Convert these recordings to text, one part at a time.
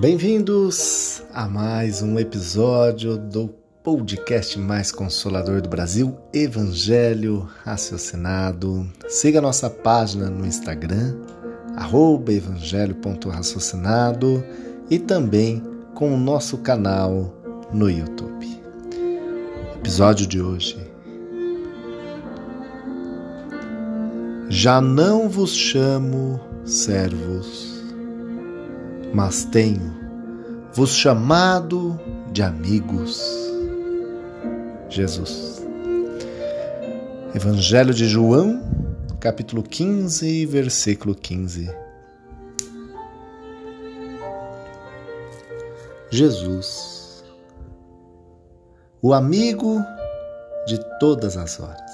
Bem-vindos a mais um episódio do podcast mais consolador do Brasil, Evangelho Raciocinado. Siga nossa página no Instagram, evangelho.raciocinado e também com o nosso canal no YouTube. Episódio de hoje. Já não vos chamo servos mas tenho vos chamado de amigos. Jesus. Evangelho de João, capítulo 15, versículo 15. Jesus, o amigo de todas as horas.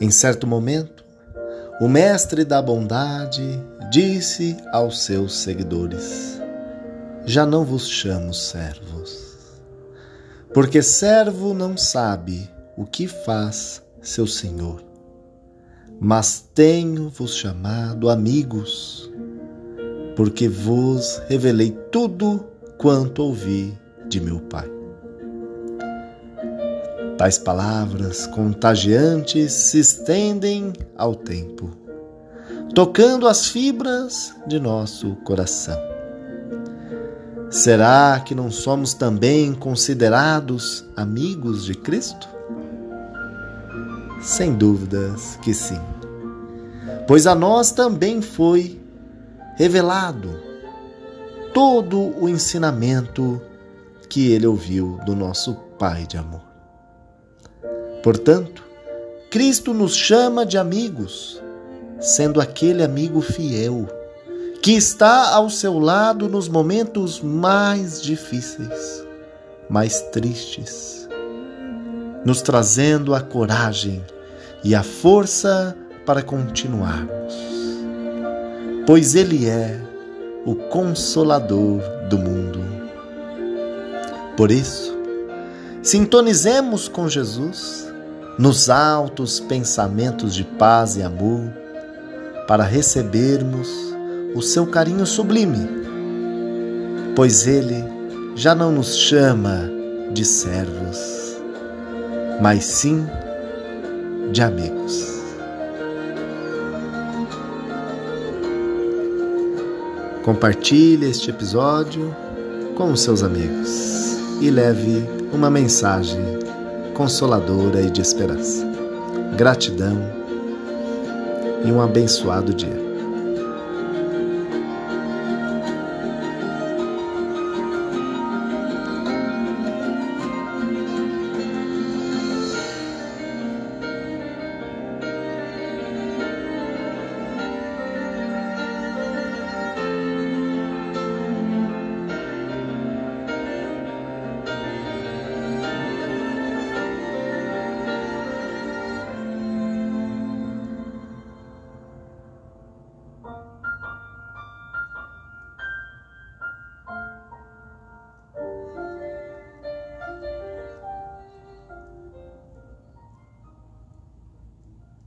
Em certo momento, o Mestre da Bondade disse aos seus seguidores: Já não vos chamo servos, porque servo não sabe o que faz seu senhor, mas tenho-vos chamado amigos, porque vos revelei tudo quanto ouvi de meu Pai. Tais palavras contagiantes se estendem ao tempo tocando as fibras de nosso coração. Será que não somos também considerados amigos de Cristo? Sem dúvidas que sim, pois a nós também foi revelado todo o ensinamento que ele ouviu do nosso Pai de amor. Portanto, Cristo nos chama de amigos sendo aquele amigo fiel que está ao seu lado nos momentos mais difíceis, mais tristes, nos trazendo a coragem e a força para continuarmos, pois Ele é o consolador do mundo. Por isso, sintonizemos com Jesus nos altos pensamentos de paz e amor para recebermos o seu carinho sublime, pois ele já não nos chama de servos, mas sim de amigos. Compartilhe este episódio com os seus amigos e leve uma mensagem consoladora e de esperança. Gratidão e um abençoado dia.